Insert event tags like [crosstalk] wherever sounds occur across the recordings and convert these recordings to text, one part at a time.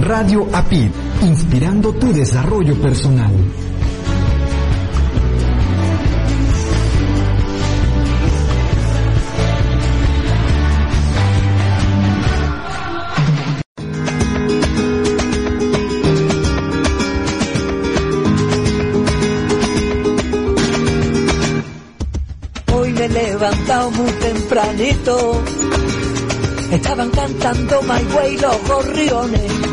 Radio APID, inspirando tu desarrollo personal. Hoy me he muy tempranito. Estaban cantando My Way los gorriones.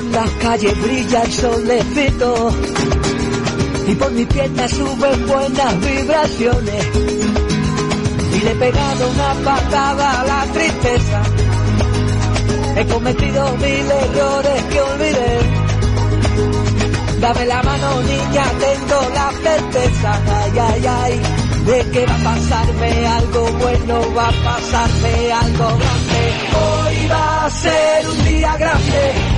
Por las calles brilla el solecito. Y por mis piernas suben buenas vibraciones. Y le he pegado una patada a la tristeza. He cometido mil errores que olvidé. Dame la mano niña, tengo la certeza, ay, ay, ay, de que va a pasarme algo bueno, va a pasarme algo grande. Hoy va a ser un día grande,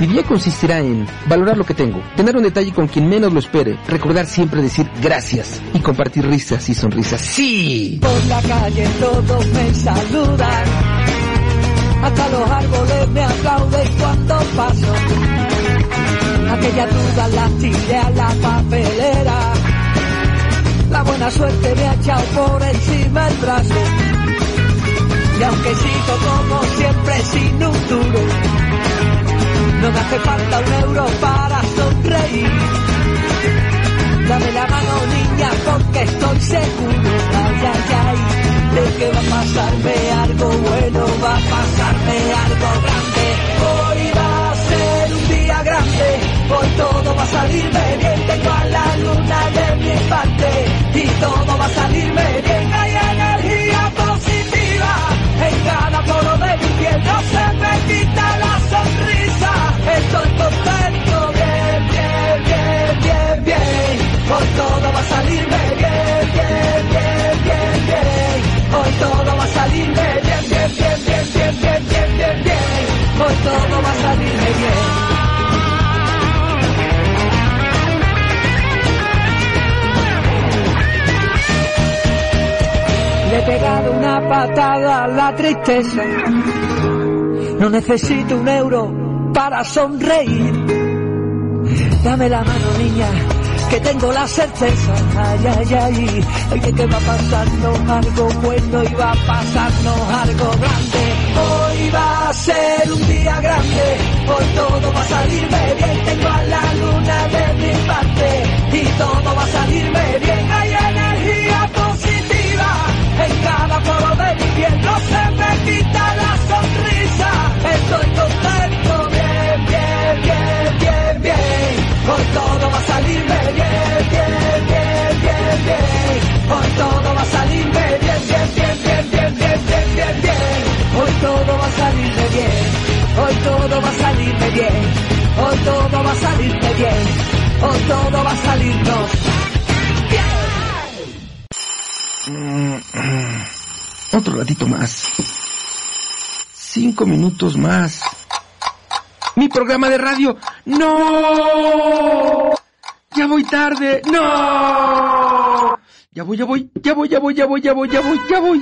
Mi día consistirá en valorar lo que tengo, tener un detalle con quien menos lo espere, recordar siempre decir gracias y compartir risas y sonrisas. ¡Sí! Por la calle todos me saludan. Hasta los árboles me aplauden cuando paso. Aquella duda la tiré a la papelera. La buena suerte me ha echado por encima el brazo. Y aunque sigo como siempre sin un duro, no me hace falta un euro para sonreír. Dame la mano, niña, porque estoy seguro. Ay, ay, ay, de que va a pasarme algo bueno, va a pasarme algo grande. Hoy va a ser un día grande, hoy todo va a salirme bien. Tengo a la luna de mi parte y todo va a salirme bien. Hay energía positiva en cada poro de mi piel, no se me quita la sonrisa. Estoy contento, bien, bien, bien, bien, bien. Hoy todo va a salirme bien, bien, bien, bien, bien. Hoy todo va a salirme bien, bien, bien, bien, bien, bien, bien, bien, bien. Hoy todo va a salirme bien. Le he pegado una patada a la tristeza. No necesito un euro para sonreír. Dame la mano, niña, que tengo la certeza. Ay, ay, ay, ay, que va a pasarnos algo bueno y va a pasarnos algo grande. Hoy va a ser un día grande, hoy todo va a salirme bien. Tengo a la luna de mi parte y todo va a salirme bien. Hay energía positiva en cada poro de mi piel. No se me quita la sonrisa, estoy contento, bien, bien, bien. Hoy todo va a salirme bien, bien, bien, bien, bien. Hoy todo va a salirme bien, bien, bien, bien, bien, bien, bien, bien, bien. Hoy todo va a salirme bien. Hoy todo va a salirme bien. Hoy todo va a salirme bien. Hoy todo va a salirnos Otro ratito más. Cinco minutos más. Mi programa de radio. No. Ya voy tarde. No. Ya voy, ya voy, ya voy, ya voy, ya voy, ya voy, ya voy, ya voy.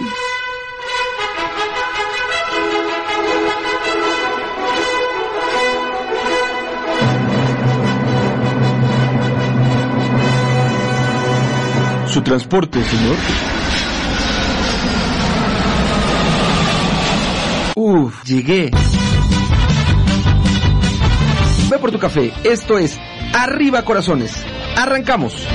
Su transporte, señor. Uf, llegué. Por tu café. Esto es Arriba Corazones. Arrancamos.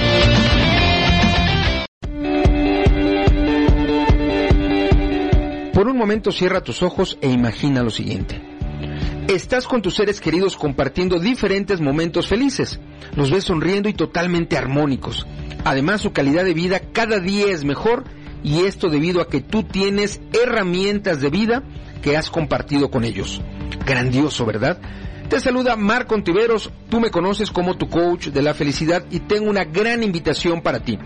Por un momento cierra tus ojos e imagina lo siguiente. Estás con tus seres queridos compartiendo diferentes momentos felices. Los ves sonriendo y totalmente armónicos. Además, su calidad de vida cada día es mejor y esto debido a que tú tienes herramientas de vida que has compartido con ellos. Grandioso, ¿verdad? Te saluda Marco Ontiveros, tú me conoces como tu coach de la felicidad y tengo una gran invitación para ti.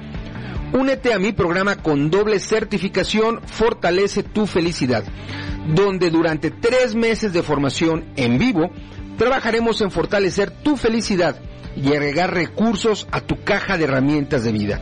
Únete a mi programa con doble certificación Fortalece tu felicidad, donde durante tres meses de formación en vivo trabajaremos en fortalecer tu felicidad y agregar recursos a tu caja de herramientas de vida.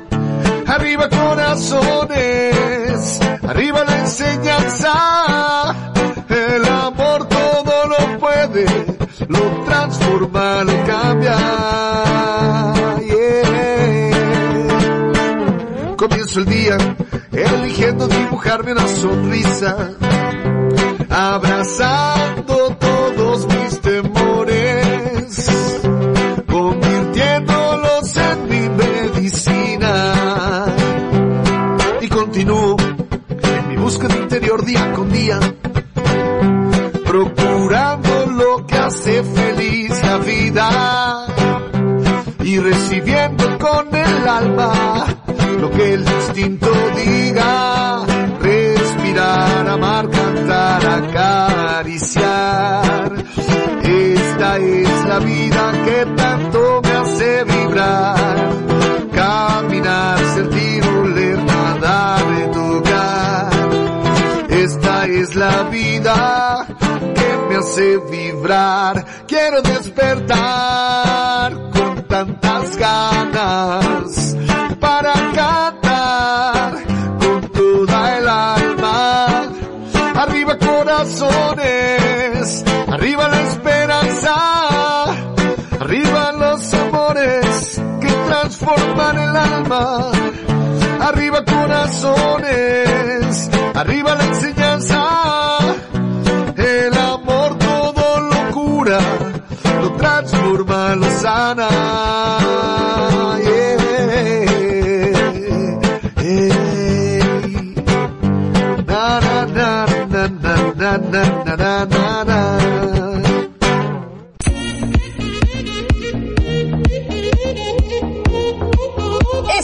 Arriba corazones, arriba la enseñanza, el amor todo lo puede, lo transforma, lo cambia. Comienzo el día eligiendo dibujarme una sonrisa, abrazando todos mis temores, convirtiéndolos en mi medicina. Continúo en mi búsqueda interior día con día, procurando lo que hace feliz la vida y recibiendo con el alma lo que el instinto diga, respirar, amar, cantar, acariciar. Esta es la vida que tanto la vida que me hace vibrar, quiero despertar con tantas ganas para cantar con toda el alma. Arriba corazones, arriba la esperanza, arriba los amores que transforman el alma. Arriba corazones, arriba la enseñanza, el amor todo lo cura, lo transforma, lo sana.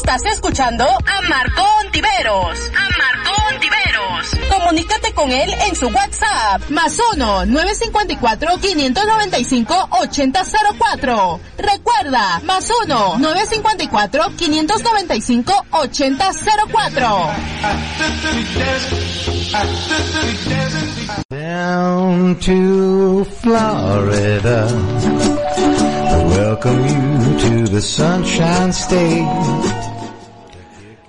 Estás escuchando a Marco Ontiveros. A Marco Ontiveros. Comunícate con él en su WhatsApp. Más 1 954 595 8004. Recuerda, más 1 954 595 8004. Down to Florida. Welcome you to the Sunshine State.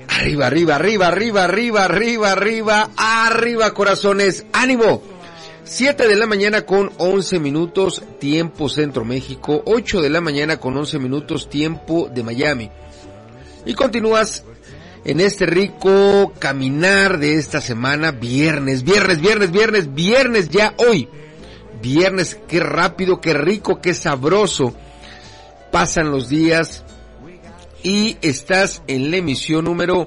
Arriba, arriba, arriba, arriba, arriba, arriba, arriba, arriba, corazones. ¡Ánimo! 7 de la mañana con 11 minutos, tiempo Centro México. 8 de la mañana con 11 minutos, tiempo de Miami. Y continúas en este rico caminar de esta semana, viernes, viernes, viernes, viernes, viernes ya hoy. Viernes, qué rápido, qué rico, qué sabroso. Pasan los días y estás en la emisión número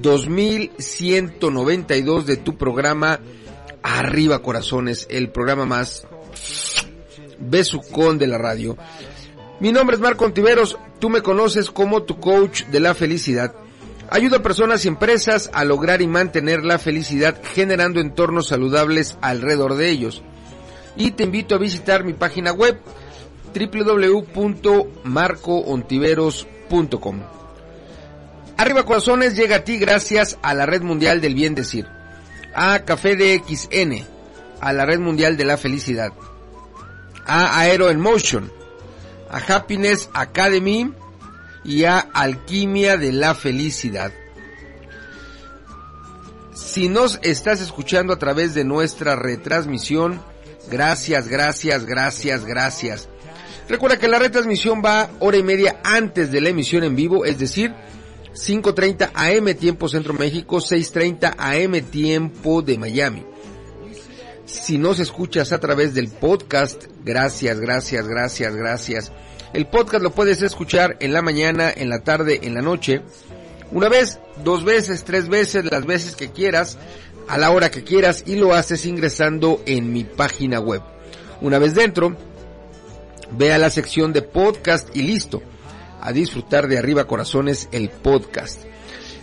2192 de tu programa Arriba Corazones, el programa más besucón de la radio. Mi nombre es Marco Ontiveros, tú me conoces como tu coach de la felicidad. Ayudo a personas y empresas a lograr y mantener la felicidad generando entornos saludables alrededor de ellos. Y te invito a visitar mi página web www.marcoontiveros.com. Arriba Corazones llega a ti gracias a la Red Mundial del Bien Decir, a Café de XN, a la Red Mundial de la Felicidad, a Aero en Motion, a Happiness Academy. Y a Alquimia de la Felicidad. Si nos estás escuchando a través de nuestra retransmisión, gracias, gracias, gracias, gracias. Recuerda que la retransmisión va hora y media antes de la emisión en vivo, es decir, 5.30 AM tiempo Centro México, 6.30 AM tiempo de Miami. Si nos escuchas a través del podcast, gracias, gracias, gracias, gracias. El podcast lo puedes escuchar en la mañana, en la tarde, en la noche. Una vez, dos veces, tres veces, las veces que quieras, a la hora que quieras y lo haces ingresando en mi página web. Una vez dentro, ve a la sección de podcast y listo. A disfrutar de Arriba Corazones el podcast.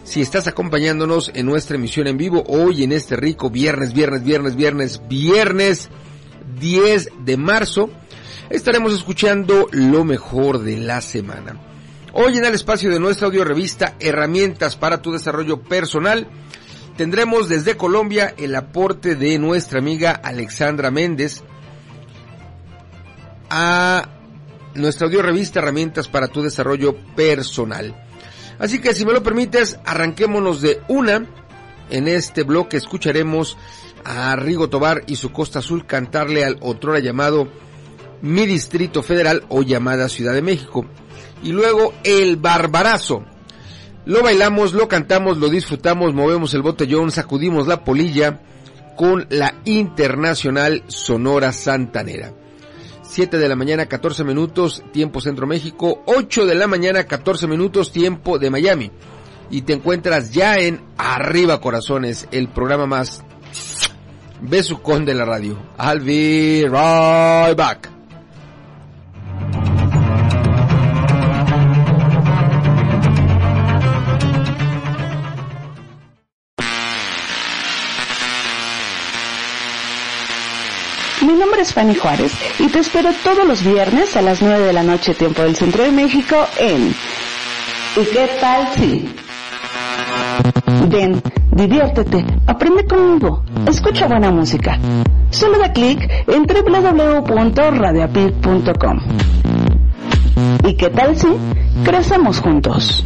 Si estás acompañándonos en nuestra emisión en vivo hoy en este rico viernes, viernes, viernes, viernes, viernes 10 de marzo, estaremos escuchando lo mejor de la semana. Hoy en el espacio de nuestra audio revista Herramientas para tu desarrollo personal, tendremos desde Colombia el aporte de nuestra amiga Alexandra Méndez a nuestra audio revista Herramientas para tu desarrollo personal. Así que si me lo permites, arranquémonos de una En este bloque escucharemos a Rigo Tobar y su Costa Azul cantarle al otrora llamado Mi Distrito Federal o llamada Ciudad de México. Y luego El Barbarazo. Lo bailamos, lo cantamos, lo disfrutamos, movemos el botellón, sacudimos la polilla con la Internacional Sonora Santanera. 7 de la mañana 14 minutos tiempo Centro México, 8 de la mañana 14 minutos tiempo de Miami. Y te encuentras ya en Arriba Corazones, el programa más besucón de la radio. I'll be right back. Nombre es Fanny Juárez y te espero todos los viernes a las 9 de la noche tiempo del Centro de México en ¿Y qué tal si? Ven, diviértete, aprende conmigo, escucha buena música. Solo da clic en www.radioapit.com. ¿Y qué tal si crecemos juntos?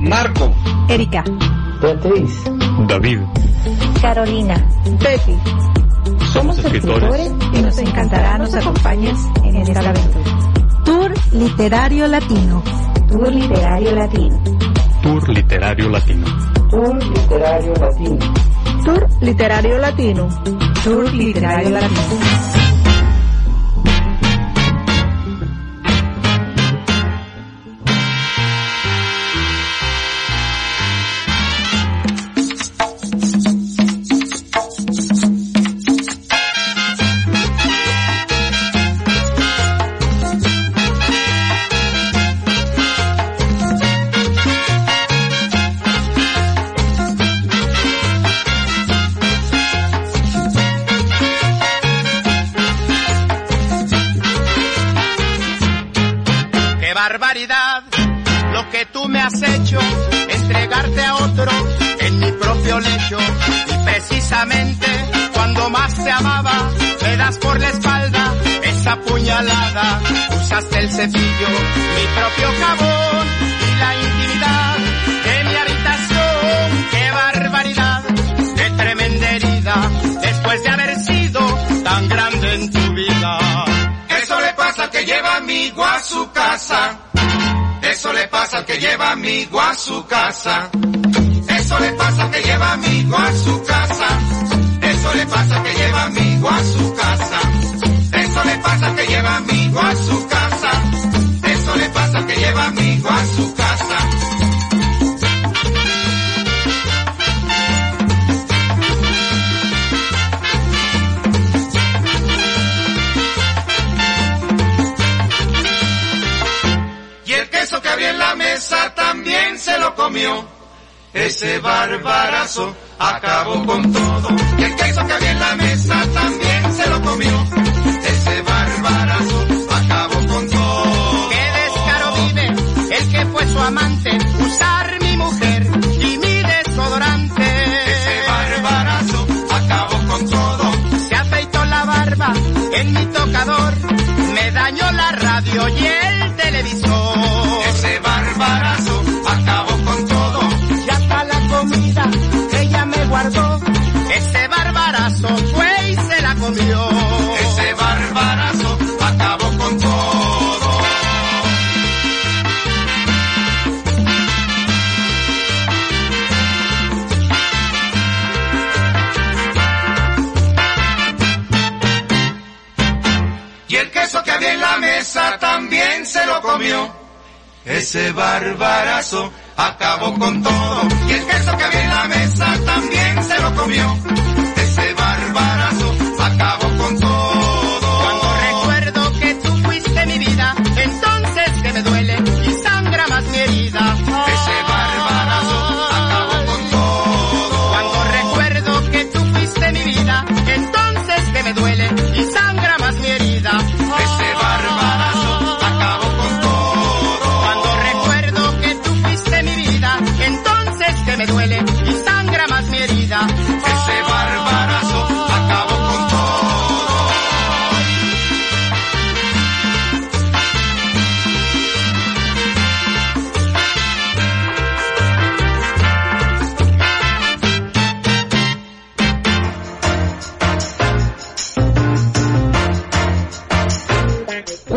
Marco, Erika, Beatriz, David, Carolina, Betty. Somos escritores y nos encantará nos acompañes en esta aventura. Tour Literario Latino. Tour Literario Latino. Tour Literario Latino. Tour Literario Latino. Tour Literario Latino. Tour Literario Latino. Amaba, me das por la espalda esa puñalada. Usaste el cepillo, mi propio jabón y la intimidad de mi habitación. ¡Qué barbaridad! ¡Qué tremenda herida! Después de haber sido tan grande en tu vida. Eso le pasa al que lleva amigo a su casa. Eso le pasa al que lleva amigo a su casa. Eso le pasa al que lleva amigo a su casa. Eso le pasa que lleva amigo a su casa. Eso le pasa que lleva amigo a su casa. Eso le pasa que lleva amigo a su casa. Y el queso que había en la mesa también se lo comió. Ese barbarazo acabó con todo. Y el queso que había en la mesa también se lo comió. Ese barbarazo acabó con todo. ¡Qué descaro vive el que fue su amante! Usar mi mujer y mi desodorante. Ese barbarazo acabó con todo. Se afeitó la barba en mi tocador. Me dañó la radio y el televisor. Ese barbarazo Ese barbarazo fue y se la comió. Ese barbarazo acabó con todo. Y el queso que había en la mesa también se lo comió. Ese barbarazo acabó con todo. Y el queso que había en la mesa también se lo comió. Ese barbarazo acabó con todo.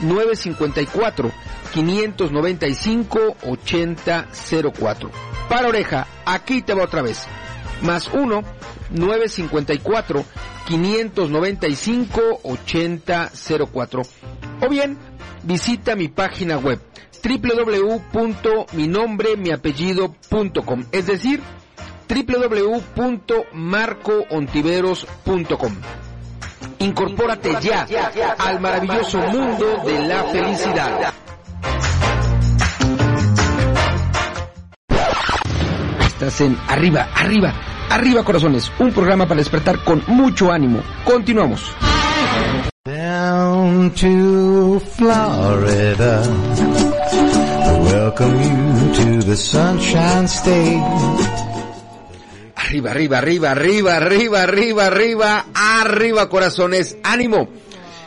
954 595 8004. Para oreja, aquí te va otra vez. Más 1 954 595 8004. O bien, visita mi página web www.minombremiapellido.com, es decir, www.marcoontiveros.com. Incorpórate ya al maravilloso mundo de la felicidad. Estás en Arriba, Arriba, Arriba Corazones, un programa para despertar con mucho ánimo. Continuamos. Down to Florida. Welcome you to the Sunshine State. Arriba, arriba, arriba, arriba, arriba, arriba, arriba, arriba, corazones. Ánimo.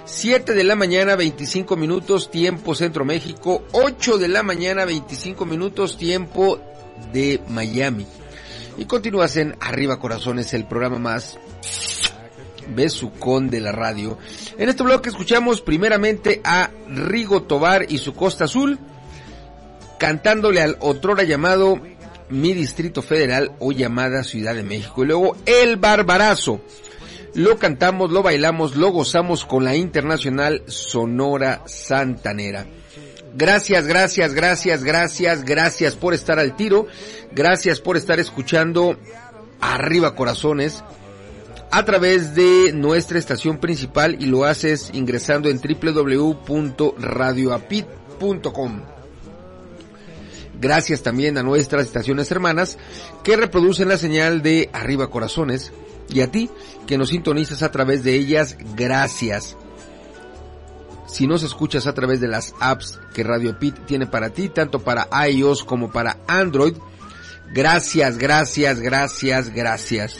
7 de la mañana, 25 minutos, tiempo Centro México. 8 de la mañana, 25 minutos, tiempo de Miami. Y continúas en Arriba Corazones, el programa más besucón de la radio. En este bloque escuchamos primeramente a Rigo Tobar y su Costa Azul, cantándole al otrora llamado Mi Distrito Federal o llamada Ciudad de México. Y luego El Barbarazo. Lo cantamos, lo bailamos, lo gozamos con la internacional Sonora Santanera. Gracias, gracias, gracias, gracias, gracias por estar al tiro. Gracias por estar escuchando Arriba Corazones a través de nuestra estación principal y lo haces ingresando en www.radioapit.com. Gracias también a nuestras estaciones hermanas que reproducen la señal de Arriba Corazones y a ti que nos sintonizas a través de ellas, gracias. Si nos escuchas a través de las apps que Radio Pit tiene para ti, tanto para iOS como para Android, gracias, gracias, gracias, gracias.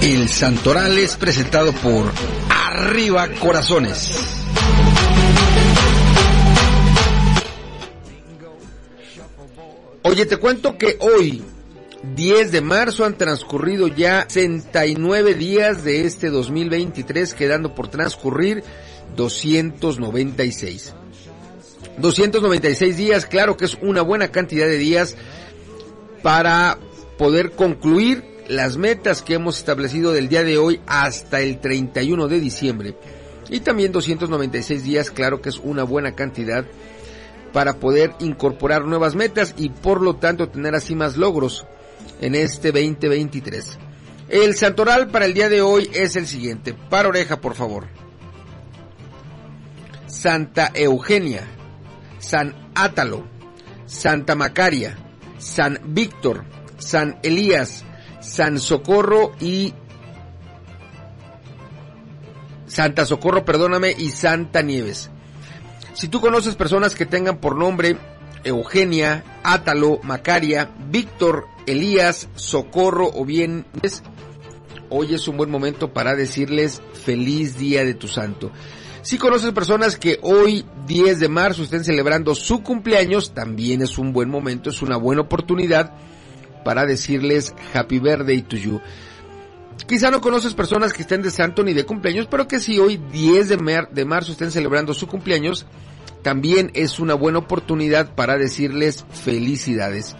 El Santoral es presentado por Arriba Corazones. Oye, te cuento que hoy, 10 de marzo, han transcurrido ya 69 días de este 2023, quedando por transcurrir 296. 296 días, claro que es una buena cantidad de días para poder concluir las metas que hemos establecido del día de hoy hasta el 31 de diciembre. Y también 296 días, claro que es una buena cantidad para poder incorporar nuevas metas y por lo tanto tener así más logros en este 2023. El santoral para el día de hoy es el siguiente. Para oreja, por favor. Santa Eugenia, San Átalo, Santa Macaria, San Víctor, San Elías, San Socorro y Santa Socorro, perdóname, y Santa Nieves. Si tú conoces personas que tengan por nombre Eugenia, Átalo, Macaria, Víctor, Elías, Socorro o bien hoy es un buen momento para decirles feliz día de tu santo. Si conoces personas que hoy 10 de marzo estén celebrando su cumpleaños, también es un buen momento, es una buena oportunidad para decirles Happy Birthday to you. Quizá no conoces personas que estén de santo ni de cumpleaños, pero que si hoy 10 de, de marzo estén celebrando su cumpleaños, también es una buena oportunidad para decirles felicidades.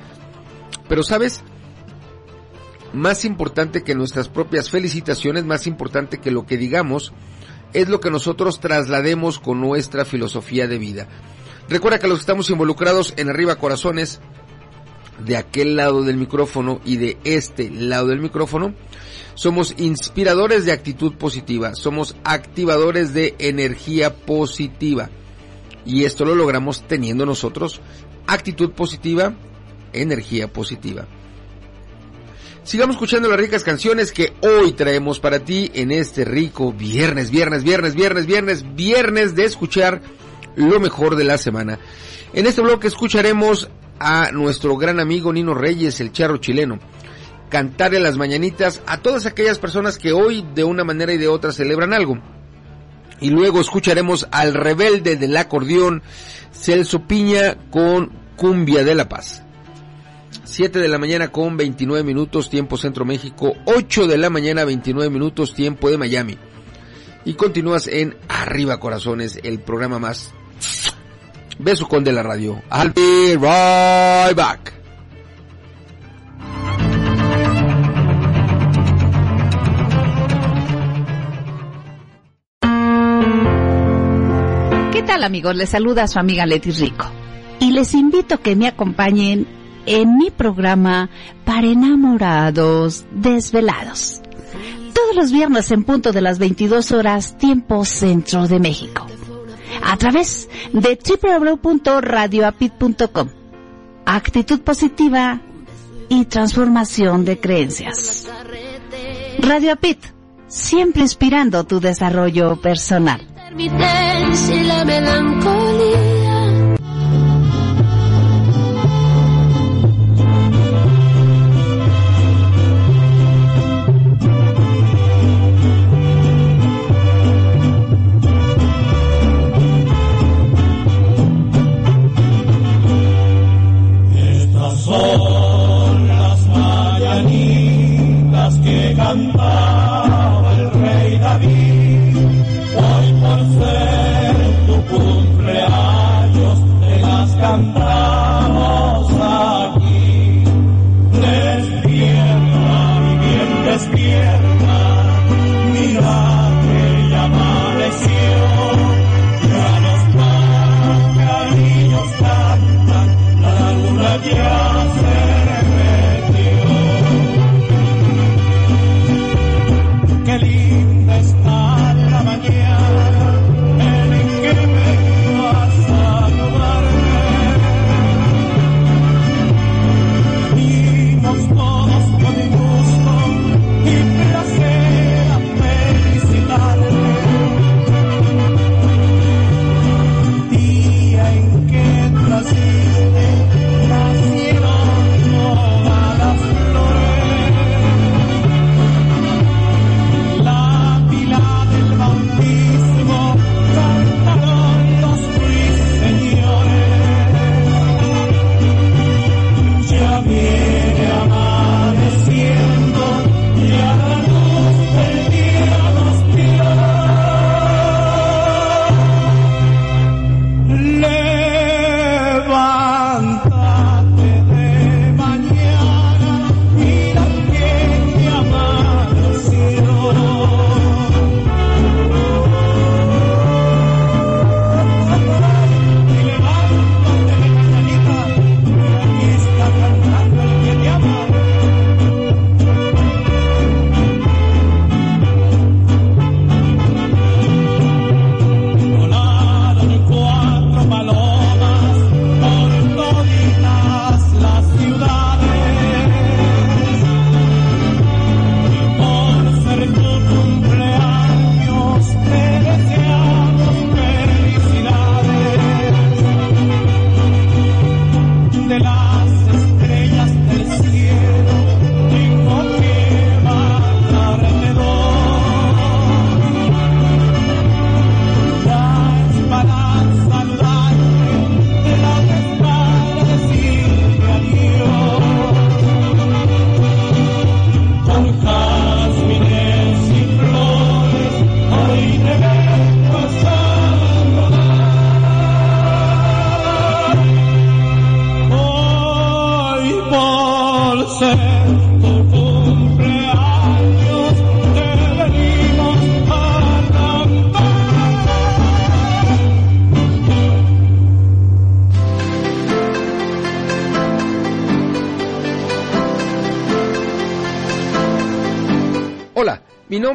Pero sabes, más importante que nuestras propias felicitaciones, más importante que lo que digamos, es lo que nosotros traslademos con nuestra filosofía de vida. Recuerda que los que estamos involucrados en Arriba Corazones, de aquel lado del micrófono y de este lado del micrófono, somos inspiradores de actitud positiva, somos activadores de energía positiva. Y esto lo logramos teniendo nosotros actitud positiva, energía positiva. Sigamos escuchando las ricas canciones que hoy traemos para ti en este rico viernes, viernes, viernes, viernes, viernes, viernes de escuchar lo mejor de la semana. En este bloque escucharemos a nuestro gran amigo Nino Reyes, el charro chileno, cantarle las mañanitas a todas aquellas personas que hoy de una manera y de otra celebran algo. Y luego escucharemos al rebelde del acordeón, Celso Piña, con Cumbia de la Paz. 7 de la mañana con 29 minutos tiempo Centro México, 8 de la mañana 29 minutos tiempo de Miami. Y continúas en Arriba Corazones, el programa más beso con de la radio. I'll be right back. ¿Qué tal amigos? Les saluda su amiga Leti Rico. Y les invito a que me acompañen en mi programa para enamorados desvelados. Todos los viernes en punto de las 22 horas tiempo centro de México. A través de www.radioapit.com. Actitud positiva y transformación de creencias. Radio Apit, siempre inspirando tu desarrollo personal.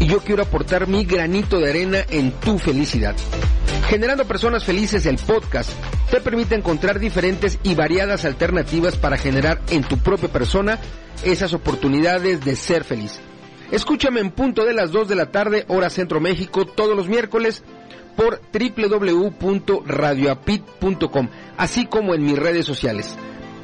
Y yo quiero aportar mi granito de arena en tu felicidad. Generando Personas Felices, el podcast, te permite encontrar diferentes y variadas alternativas para generar en tu propia persona esas oportunidades de ser feliz. Escúchame en punto de las 2 de la tarde, hora Centro México, todos los miércoles por www.radioapit.com, así como en mis redes sociales.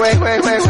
wait, wait, wait.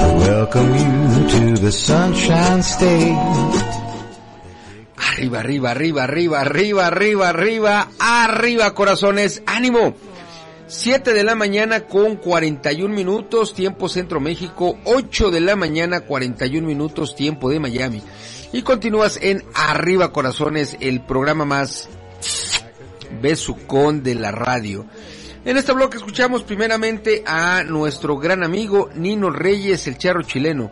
Welcome you to the Sunshine State. Arriba, arriba, arriba, arriba, arriba, arriba, arriba, arriba, corazones, ánimo. 7 de la mañana con 41 minutos, tiempo Centro México, 8 de la mañana 41 minutos, tiempo de Miami. Y continúas en Arriba Corazones, el programa más besucón de la radio. En este bloque escuchamos primeramente a nuestro gran amigo Nino Reyes, el charro chileno,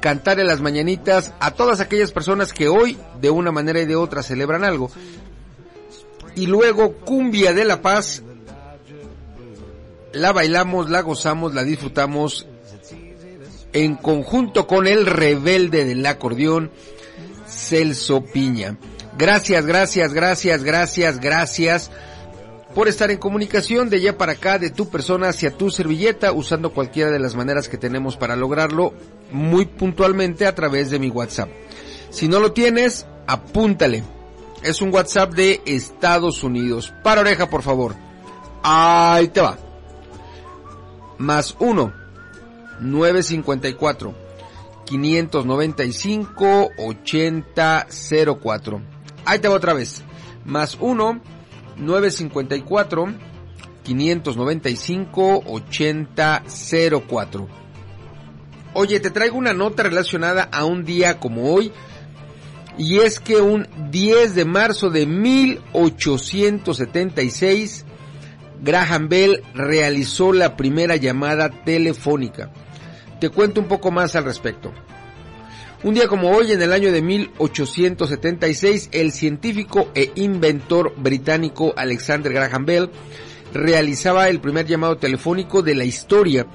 cantarle las mañanitas a todas aquellas personas que hoy, de una manera y de otra, celebran algo. Y luego Cumbia de la Paz, la bailamos, la gozamos, la disfrutamos en conjunto con el rebelde del acordeón, Celso Piña. Gracias, gracias, gracias, gracias, gracias por estar en comunicación de allá para acá, de tu persona hacia tu servilleta, usando cualquiera de las maneras que tenemos para lograrlo muy puntualmente a través de mi WhatsApp. Si no lo tienes, apúntale. Es un WhatsApp de Estados Unidos. Para oreja, por favor. Ahí te va. Más 1 954 595 8004. Ahí te va otra vez. Más 1 954 595 8004. Oye, te traigo una nota relacionada a un día como hoy. Y es que un 10 de marzo de 1876, Graham Bell realizó la primera llamada telefónica. Te cuento un poco más al respecto. Un día como hoy, en el año de 1876, el científico e inventor británico Alexander Graham Bell realizaba el primer llamado telefónico de la historia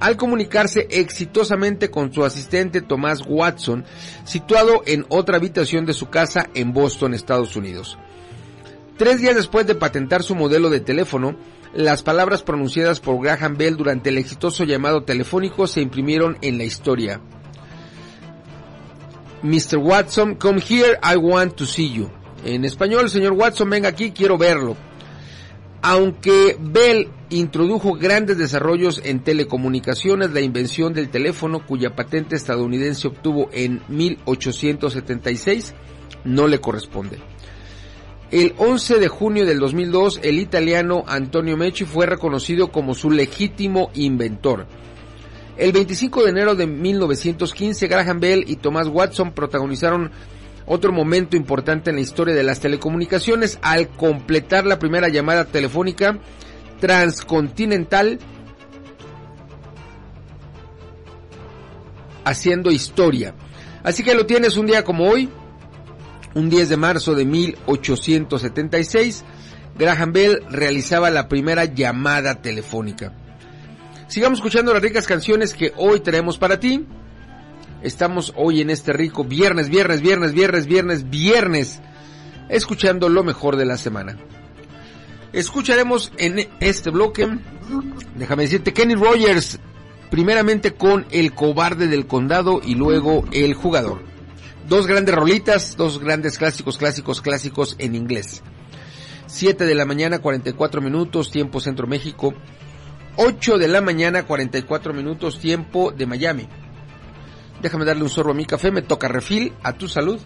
al comunicarse exitosamente con su asistente Thomas Watson, situado en otra habitación de su casa en Boston, Estados Unidos. Tres días después de patentar su modelo de teléfono, las palabras pronunciadas por Graham Bell durante el exitoso llamado telefónico se imprimieron en la historia. Mr. Watson, come here, I want to see you. En español, señor Watson, venga aquí, quiero verlo. Aunque Bell introdujo grandes desarrollos en telecomunicaciones, la invención del teléfono, cuya patente estadounidense obtuvo en 1876, no le corresponde. El 11 de junio del 2002, el italiano Antonio Mecci fue reconocido como su legítimo inventor. El 25 de enero de 1915, Graham Bell y Thomas Watson protagonizaron otro momento importante en la historia de las telecomunicaciones al completar la primera llamada telefónica transcontinental haciendo historia. Así que lo tienes un día como hoy, un 10 de marzo de 1876, Graham Bell realizaba la primera llamada telefónica. Sigamos escuchando las ricas canciones que hoy traemos para ti. Estamos hoy en este rico viernes, viernes, viernes, viernes, viernes, viernes, escuchando lo mejor de la semana. Escucharemos en este bloque, déjame decirte, Kenny Rogers, primeramente con El cobarde del condado y luego El jugador. Dos grandes rolitas, dos grandes clásicos, clásicos, clásicos en inglés. 7 de la mañana, 44 minutos, tiempo Centro México. 8 de la mañana, 44 minutos, tiempo de Miami. Déjame darle un sorbo a mi café, me toca refil, a tu salud.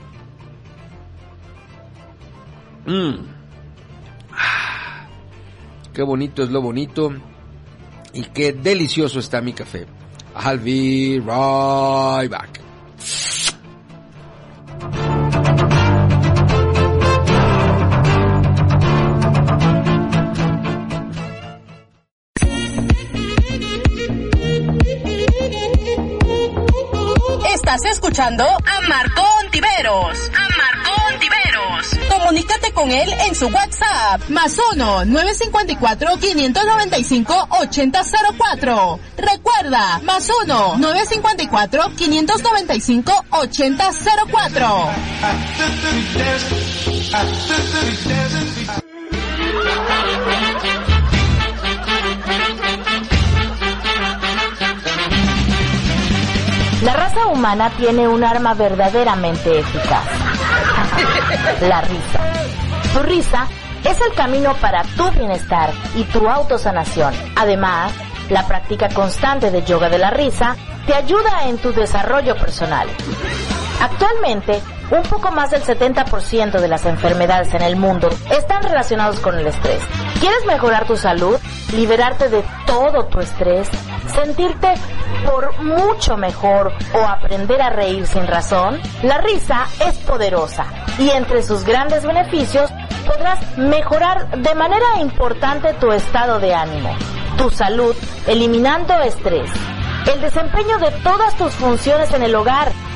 Mm. Ah, qué bonito es lo bonito y qué delicioso está mi café. I'll be right back. Estás escuchando a Marco Ontiveros. A Marco Ontiveros. Comunícate con él en su WhatsApp. Más 1 954-595-8004. Recuerda, más 1 [laughs] humana tiene un arma verdaderamente eficaz. La risa. Tu risa es el camino para tu bienestar y tu autosanación. Además, la práctica constante de yoga de la risa te ayuda en tu desarrollo personal. Actualmente, un poco más del 70% de las enfermedades en el mundo están relacionados con el estrés. ¿Quieres mejorar tu salud? ¿Liberarte de todo tu estrés? ¿Sentirte por mucho mejor o aprender a reír sin razón? La risa es poderosa y entre sus grandes beneficios podrás mejorar de manera importante tu estado de ánimo, tu salud, eliminando estrés el desempeño de todas tus funciones en el hogar,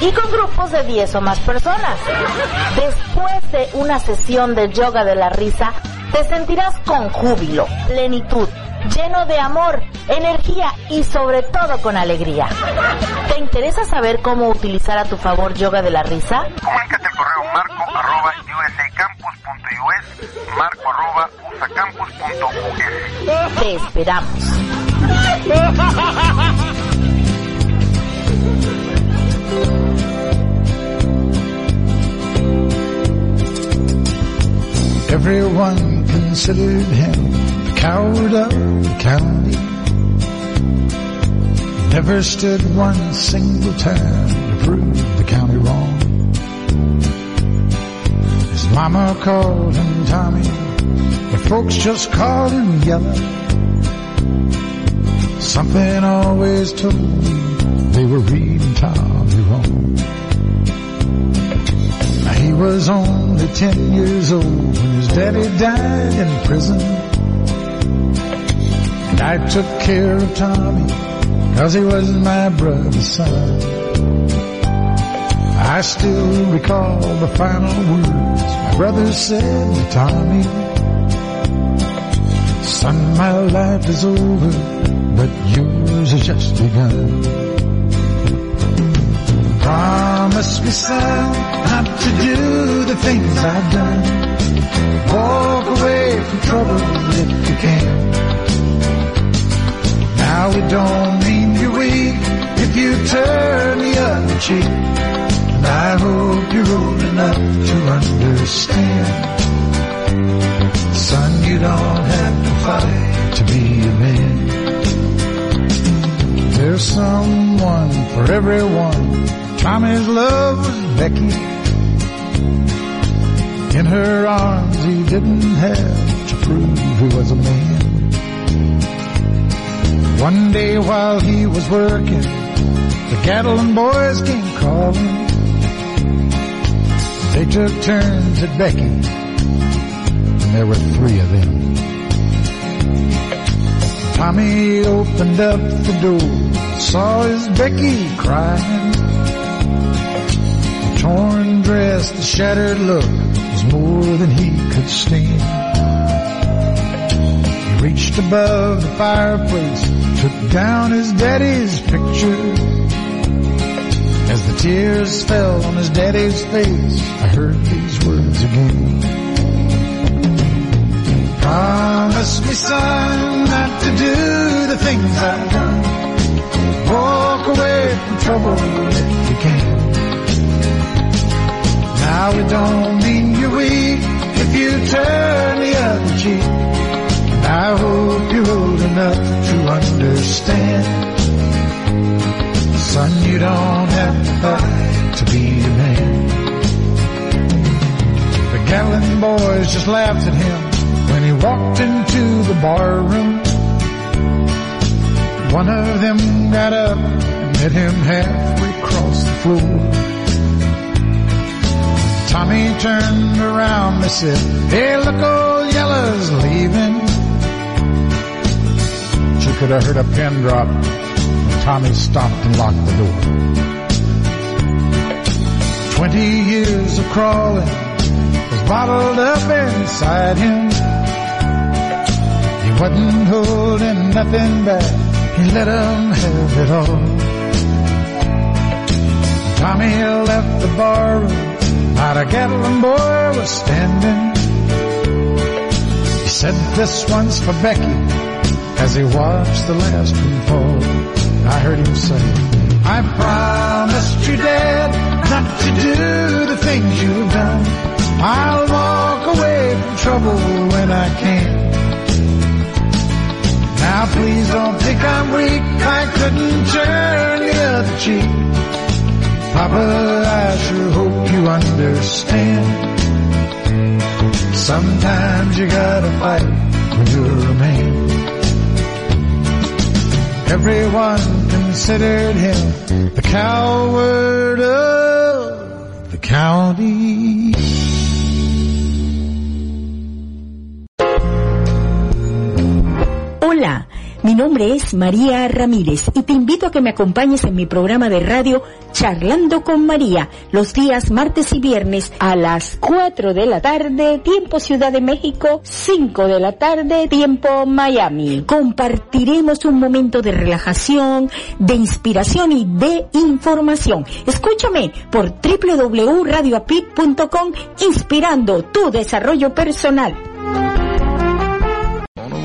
y con grupos de 10 o más personas. Después de una sesión de yoga de la risa, te sentirás con júbilo, plenitud, lleno de amor, energía y sobre todo con alegría. ¿Te interesa saber cómo utilizar a tu favor yoga de la risa? Comunícate al correo marco arroba usacampus.us, marco arroba usacampus.us. Te esperamos. Everyone considered him the coward of the county. Never stood one single time to prove the county wrong. His mama called him Tommy, but folks just called him Yellow. Something always told me they were reading Tommy wrong. Now he was only ten years old daddy died in prison. And I took care of Tommy, cause he was my brother's son. I still recall the final words my brother said to Tommy. Son, my life is over, but yours has just begun. Promise me, son, not to do the things I've done. Walk away from trouble if you can. Now it don't mean you're weak if you turn the other cheek. And I hope you're old enough to understand. Son, you don't have to fight to be a man. There's someone for everyone. Tommy's love was Becky. In her arms he didn't have to prove he was a man. One day while he was working, the cattle and boys came calling. They took turns at Becky, and there were three of them. Tommy opened up the door, saw his Becky crying. The torn dress, the shattered look more than he could stand. He reached above the fireplace, took down his daddy's picture. As the tears fell on his daddy's face, I heard these words again. Promise me, son, not to do the things I've done. Walk away from trouble if you can. Now it don't mean you're weak if you turn the other cheek. I hope you're old enough to understand. Son, you don't have to fight to be a man. The Gatlin boys just laughed at him when he walked into the bar room. One of them got up and met him halfway across the floor. Tommy turned around and said, Hey, look, old Yella's leaving. She could have heard a pin drop. and Tommy stopped and locked the door. Twenty years of crawling was bottled up inside him. He wasn't holding nothing back. He let 'em have it all. Tommy left the barroom. Not a Gatlin boy was standing. He said, this one's for Becky as he watched the last one fall. I heard him say, I promised you, Dad, not to do the things you've done. I'll walk away from trouble when I can. Now please don't think I'm weak. I couldn't turn the other cheek. Papa, I sure hope you understand. Sometimes you gotta fight when you're a man. Everyone considered him the coward of the county. Mi nombre es María Ramírez y te invito a que me acompañes en mi programa de radio Charlando con María los días martes y viernes a las 4 de la tarde, tiempo Ciudad de México, 5 de la tarde, tiempo Miami. Compartiremos un momento de relajación, de inspiración y de información. Escúchame por www.radioapit.com inspirando tu desarrollo personal.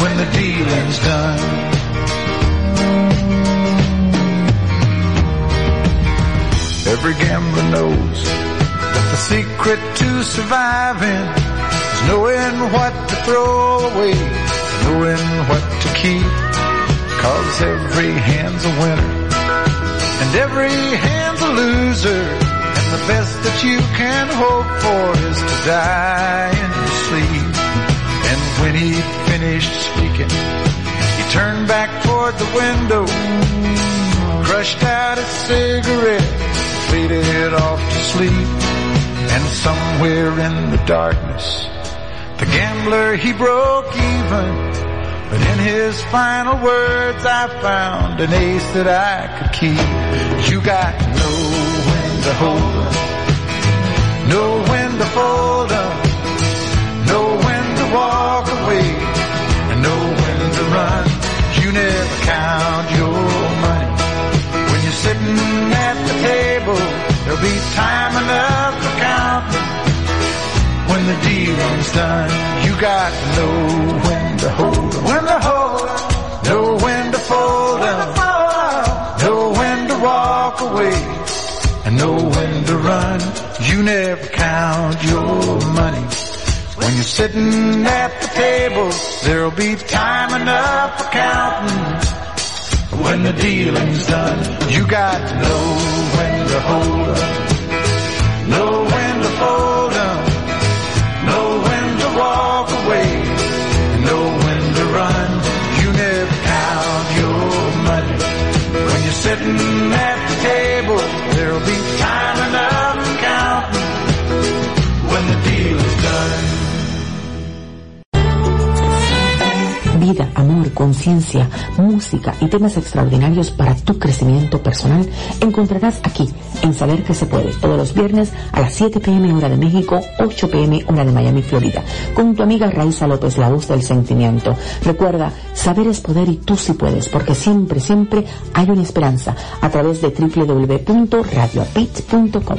when the dealing's done. Every gambler knows that the secret to surviving is knowing what to throw away, knowing what to keep. Cause every hand's a winner and every hand's a loser, and the best that you can hope for is to die in your sleep. And when he finished speaking, he turned back toward the window, crushed out a cigarette, faded off to sleep. And somewhere in the darkness, the gambler he broke even. But in his final words I found an ace that I could keep. You got know when to hold 'em, know when to fold 'em, know when to walk away, to run. You never count your money. When you're sitting at the table, there'll be time enough for counting. When the dealing's done, you got to know when to hold when to hold 'em, know when to fold know when to walk away, and know when to run. You never count your money. When you're sitting at the table, there'll be time enough for counting. When the dealing's done, you got to know when to hold 'em, know conciencia, música y temas extraordinarios para tu crecimiento personal encontrarás aquí en Saber que se puede todos los viernes a las 7 pm hora de México, 8 pm hora de Miami, Florida, con tu amiga Raiza López, la voz del sentimiento. Recuerda, saber es poder y tú sí puedes, porque siempre, siempre hay una esperanza a través de www.radioapit.com.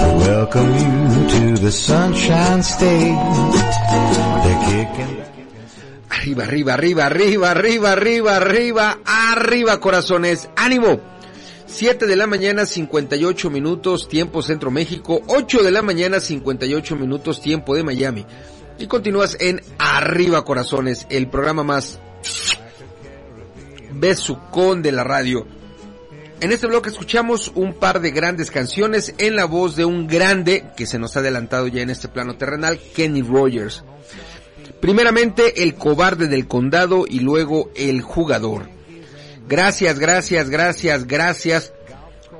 Welcome to the Sunshine State. Arriba, arriba, arriba, arriba, arriba, arriba, arriba, arriba, corazones. ¡Ánimo! 7 de la mañana, 58 minutos, tiempo Centro México. 8 de la mañana, 58 minutos, tiempo de Miami. Y continúas en Arriba, corazones, el programa más besucón de la radio. En este bloque escuchamos un par de grandes canciones en la voz de un grande que se nos ha adelantado ya en este plano terrenal, Kenny Rogers. Primeramente el cobarde del condado y luego el jugador. Gracias, gracias, gracias, gracias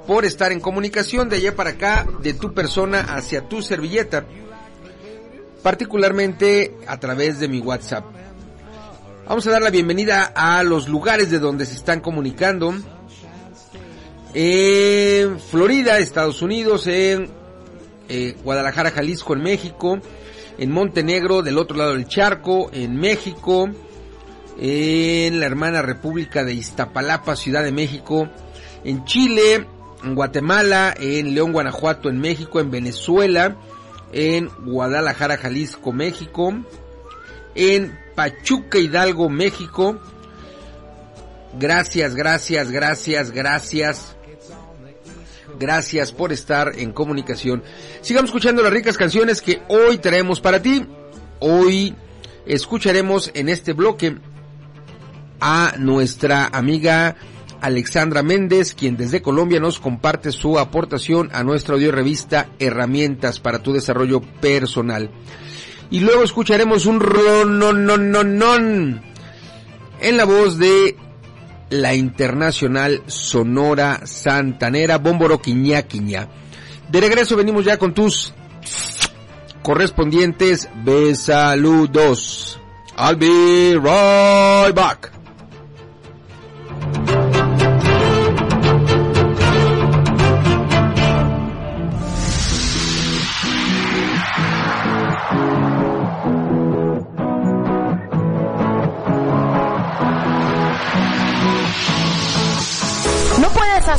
por estar en comunicación de allá para acá, de tu persona hacia tu servilleta, particularmente a través de mi WhatsApp. Vamos a dar la bienvenida a los lugares de donde se están comunicando. En Florida, Estados Unidos, en eh, Guadalajara, Jalisco, en México, en Montenegro, del otro lado del charco, en México, en la hermana República de Iztapalapa, Ciudad de México, en Chile, en Guatemala, en León, Guanajuato, en México, en Venezuela, en Guadalajara, Jalisco, México, en Pachuca, Hidalgo, México. Gracias, gracias, gracias, gracias. Gracias por estar en comunicación. Sigamos escuchando las ricas canciones que hoy traemos para ti. Hoy escucharemos en este bloque a nuestra amiga Alexandra Méndez, quien desde Colombia nos comparte su aportación a nuestra audio revista Herramientas para tu desarrollo personal. Y luego escucharemos un non en la voz de la internacional Sonora Santanera Bómboro Quiñá. De regreso venimos ya con tus correspondientes besaludos. I'll be right back.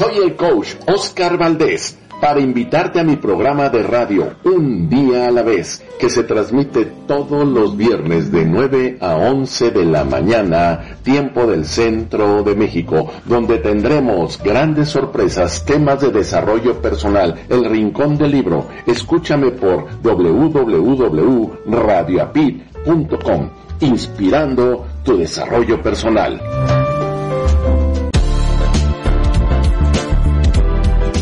soy el coach Oscar Valdés para invitarte a mi programa de radio Un día a la vez, que se transmite todos los viernes de 9 a 11 de la mañana, tiempo del centro de México, donde tendremos grandes sorpresas, temas de desarrollo personal, el rincón del libro. Escúchame por www.radioapit.com, inspirando tu desarrollo personal.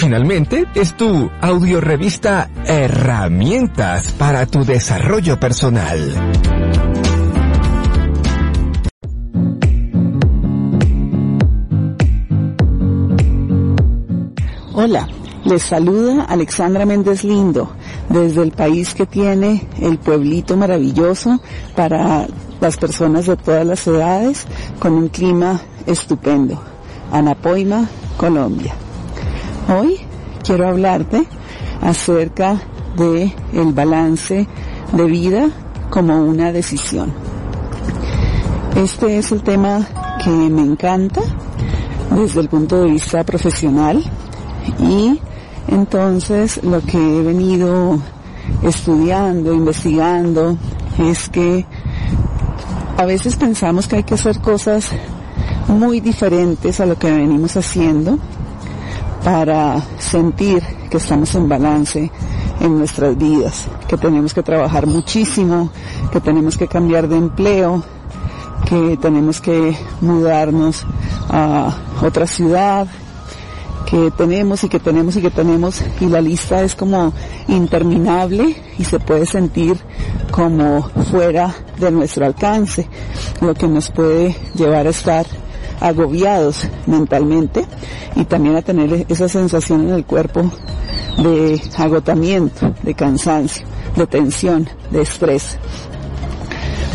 Finalmente, es tu audiorevista Herramientas para tu desarrollo personal. Hola, les saluda Alexandra Méndez Lindo desde el país que tiene el pueblito maravilloso para las personas de todas las edades con un clima estupendo. Anapoima, Colombia. Hoy quiero hablarte acerca de el balance de vida como una decisión. Este es el tema que me encanta desde el punto de vista profesional y entonces lo que he venido estudiando, investigando, es que a veces pensamos que hay que hacer cosas muy diferentes a lo que venimos haciendo para sentir que estamos en balance en nuestras vidas, que tenemos que trabajar muchísimo, que tenemos que cambiar de empleo, que tenemos que mudarnos a otra ciudad, que tenemos y que tenemos y que tenemos. Y la lista es como interminable y se puede sentir como fuera de nuestro alcance, lo que nos puede llevar a estar agobiados mentalmente y también a tener esa sensación en el cuerpo de agotamiento, de cansancio, de tensión, de estrés.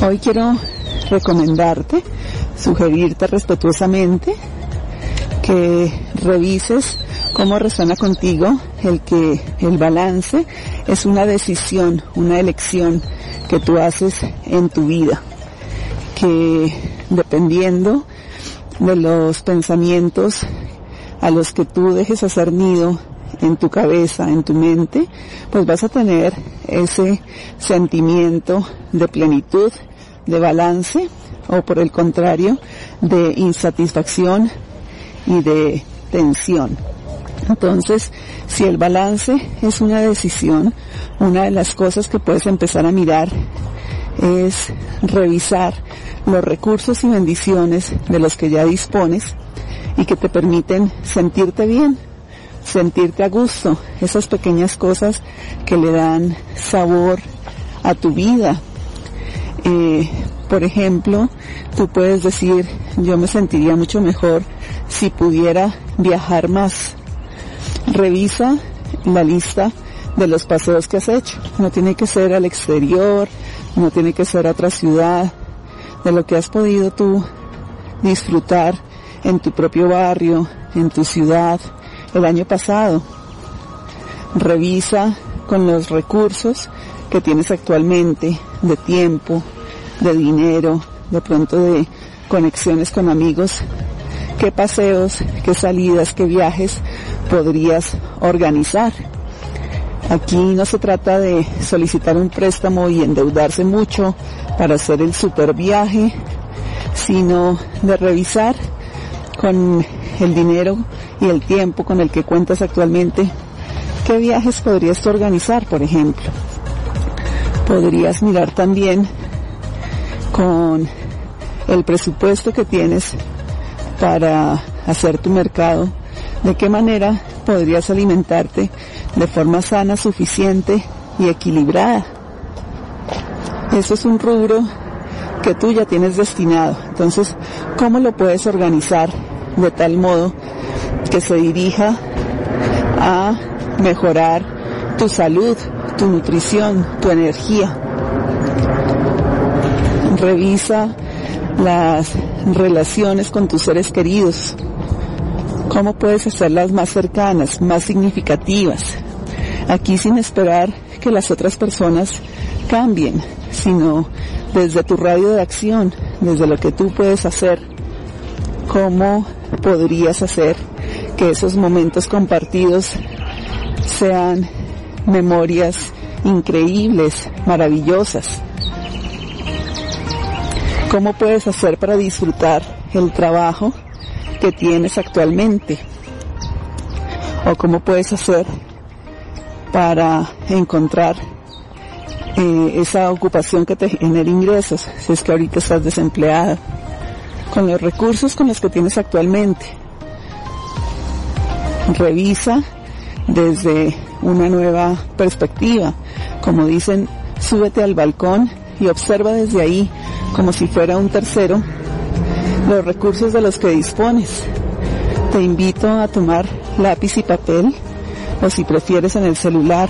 Hoy quiero recomendarte, sugerirte respetuosamente que revises cómo resuena contigo el que el balance es una decisión, una elección que tú haces en tu vida, que dependiendo de los pensamientos a los que tú dejes hacer nido en tu cabeza, en tu mente, pues vas a tener ese sentimiento de plenitud, de balance, o por el contrario, de insatisfacción y de tensión. Entonces, si el balance es una decisión, una de las cosas que puedes empezar a mirar es revisar los recursos y bendiciones de los que ya dispones y que te permiten sentirte bien, sentirte a gusto, esas pequeñas cosas que le dan sabor a tu vida. Eh, por ejemplo, tú puedes decir, yo me sentiría mucho mejor si pudiera viajar más. Revisa la lista de los paseos que has hecho. No tiene que ser al exterior, no tiene que ser otra ciudad, de lo que has podido tú disfrutar en tu propio barrio, en tu ciudad, el año pasado. Revisa con los recursos que tienes actualmente de tiempo, de dinero, de pronto de conexiones con amigos, qué paseos, qué salidas, qué viajes podrías organizar. Aquí no se trata de solicitar un préstamo y endeudarse mucho para hacer el super viaje, sino de revisar con el dinero y el tiempo con el que cuentas actualmente qué viajes podrías organizar, por ejemplo. Podrías mirar también con el presupuesto que tienes para hacer tu mercado, de qué manera podrías alimentarte de forma sana, suficiente y equilibrada. Eso es un rubro que tú ya tienes destinado. Entonces, ¿cómo lo puedes organizar de tal modo que se dirija a mejorar tu salud, tu nutrición, tu energía? Revisa las relaciones con tus seres queridos. ¿Cómo puedes hacerlas más cercanas, más significativas? Aquí sin esperar que las otras personas cambien, sino desde tu radio de acción, desde lo que tú puedes hacer, cómo podrías hacer que esos momentos compartidos sean memorias increíbles, maravillosas. ¿Cómo puedes hacer para disfrutar el trabajo que tienes actualmente? ¿O cómo puedes hacer para encontrar eh, esa ocupación que te genere ingresos, si es que ahorita estás desempleada, con los recursos con los que tienes actualmente? Revisa desde una nueva perspectiva. Como dicen, súbete al balcón y observa desde ahí, como si fuera un tercero, los recursos de los que dispones. Te invito a tomar lápiz y papel, o si prefieres en el celular,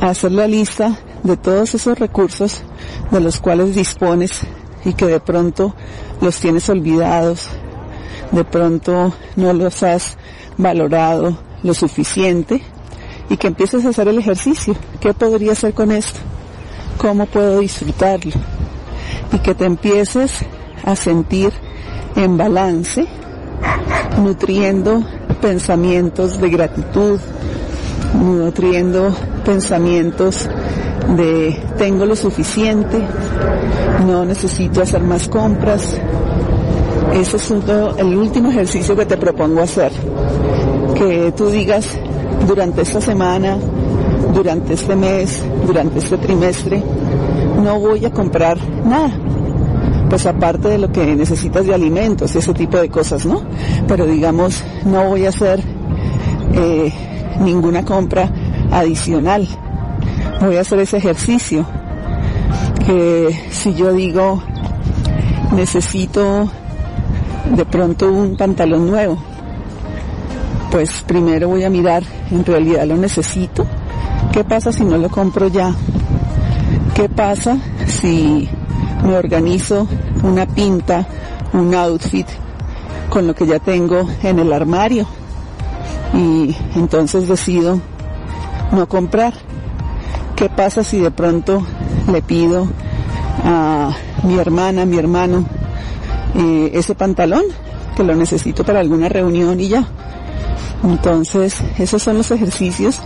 hacer la lista de todos esos recursos de los cuales dispones y que de pronto los tienes olvidados, de pronto no los has valorado lo suficiente y que empieces a hacer el ejercicio. ¿Qué podría hacer con esto? ¿Cómo puedo disfrutarlo? Y que te empieces a sentir en balance, nutriendo pensamientos de gratitud, nutriendo pensamientos de tengo lo suficiente, no necesito hacer más compras. Ese es uno- el último ejercicio que te propongo hacer. Que tú digas durante esta semana, durante este mes, durante este trimestre, no voy a comprar nada. Pues aparte de lo que necesitas de alimentos, ese tipo de cosas, ¿no? Pero digamos, no voy a hacer eh, ninguna compra adicional. Voy a hacer ese ejercicio. Que si yo digo, necesito de pronto un pantalón nuevo, pues primero voy a mirar, en realidad lo necesito. ¿Qué pasa si no lo compro ya? ¿Qué pasa si me organizo una pinta, un outfit con lo que ya tengo en el armario? Y entonces decido no comprar. ¿Qué pasa si de pronto le pido a mi hermana, mi hermano, eh, ese pantalón que lo necesito para alguna reunión y ya? Entonces, esos son los ejercicios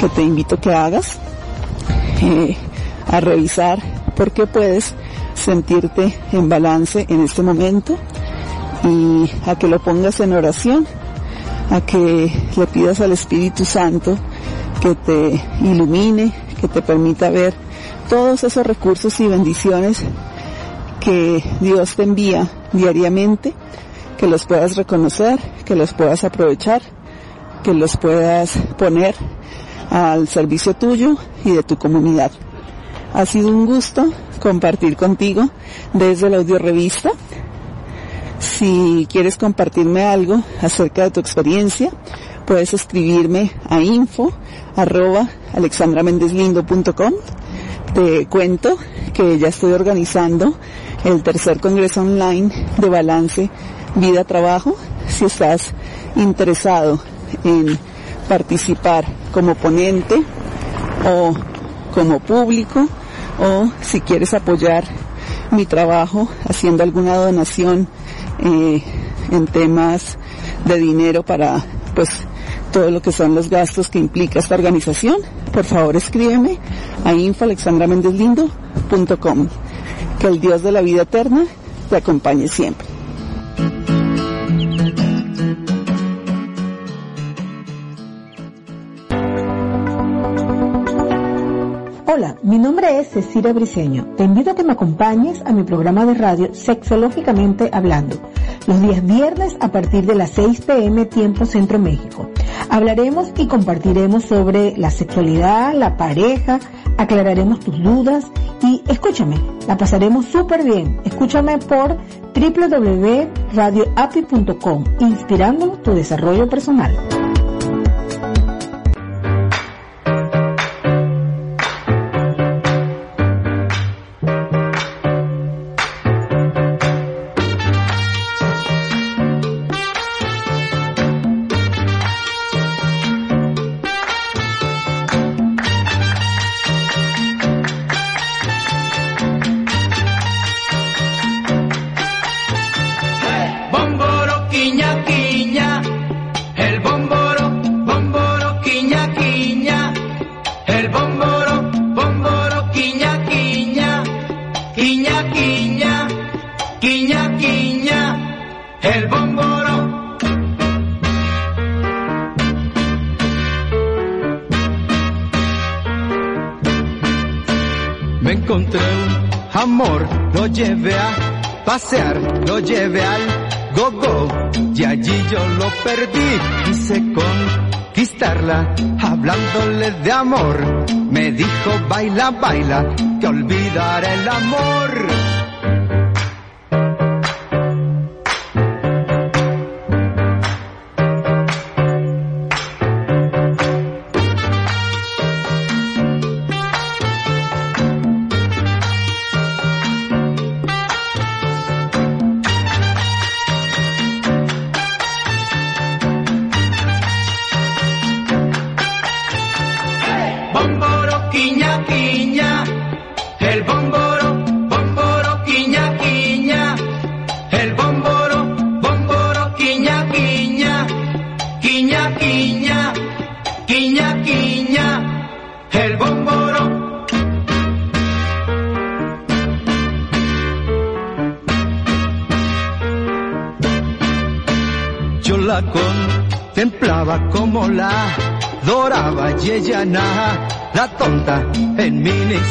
que te invito a que hagas, eh, a revisar por qué puedes sentirte en balance en este momento y a que lo pongas en oración, a que le pidas al Espíritu Santo que te ilumine, que te permita ver todos esos recursos y bendiciones que Dios te envía diariamente, que los puedas reconocer, que los puedas aprovechar, que los puedas poner al servicio tuyo y de tu comunidad. Ha sido un gusto compartir contigo desde la audio revista. Si quieres compartirme algo acerca de tu experiencia, puedes escribirme a info arroba. Te cuento que ya estoy organizando el tercer congreso online de balance vida-trabajo. Si estás interesado en participar como ponente o como público o si quieres apoyar mi trabajo haciendo alguna donación eh, en temas de dinero para pues todo lo que son los gastos que implica esta organización, por favor escríbeme a infoalexandramendeslindo.com. Que el Dios de la vida eterna te acompañe siempre. Hola, mi nombre es Cecilia Briceño. Te invito a que me acompañes a mi programa de radio Sexológicamente Hablando, los días viernes a partir de las 6 pm tiempo Centro México. Hablaremos y compartiremos sobre la sexualidad, la pareja, aclararemos tus dudas y escúchame, la pasaremos súper bien. Escúchame por www.radioapi.com, inspirando tu desarrollo personal. Conquistarla, hablándole de amor. Me dijo, baila, baila, que olvidaré el amor.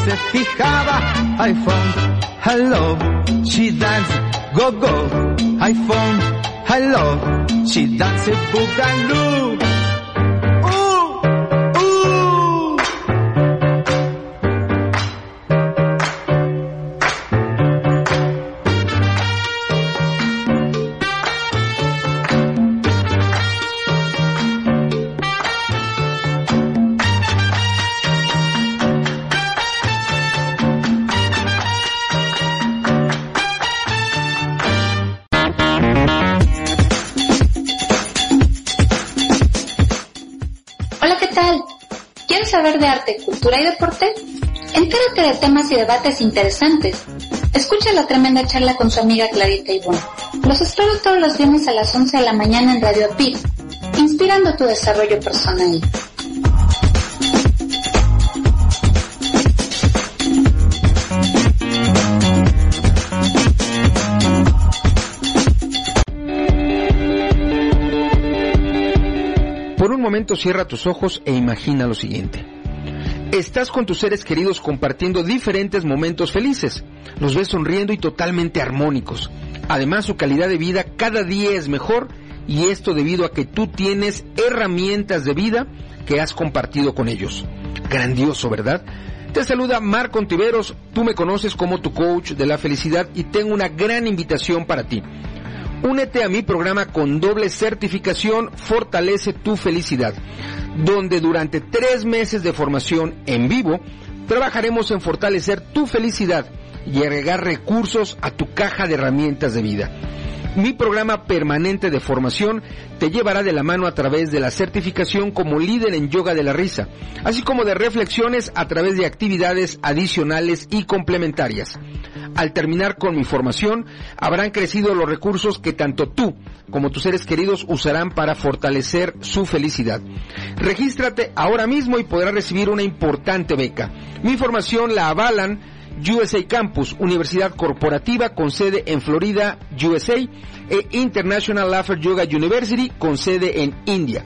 se fijaba. iPhone, hello, she dance, go go. iPhone, hello, she dance bugaloo. Y debates interesantes. Escucha la tremenda charla con su amiga Clarita Ivonne. Los espero todos los viernes a las 11 de la mañana en Radio Pit, inspirando tu desarrollo personal. Por un momento cierra tus ojos e imagina lo siguiente. Estás con tus seres queridos compartiendo diferentes momentos felices. Los ves sonriendo y totalmente armónicos. Además, su calidad de vida cada día es mejor y esto debido a que tú tienes herramientas de vida que has compartido con ellos. Grandioso, ¿verdad? Te saluda Marco Ontiveros, tú me conoces como tu coach de la felicidad y tengo una gran invitación para ti. Únete a mi programa con doble certificación Fortalece tu felicidad, donde durante tres meses de formación en vivo trabajaremos en fortalecer tu felicidad y agregar recursos a tu caja de herramientas de vida. Mi programa permanente de formación te llevará de la mano a través de la certificación como líder en yoga de la risa, así como de reflexiones a través de actividades adicionales y complementarias. Al terminar con mi formación, habrán crecido los recursos que tanto tú como tus seres queridos usarán para fortalecer su felicidad. Regístrate ahora mismo y podrás recibir una importante beca. Mi formación la avalan USA Campus, Universidad Corporativa con sede en Florida, USA, e International Laughter Yoga University con sede en India.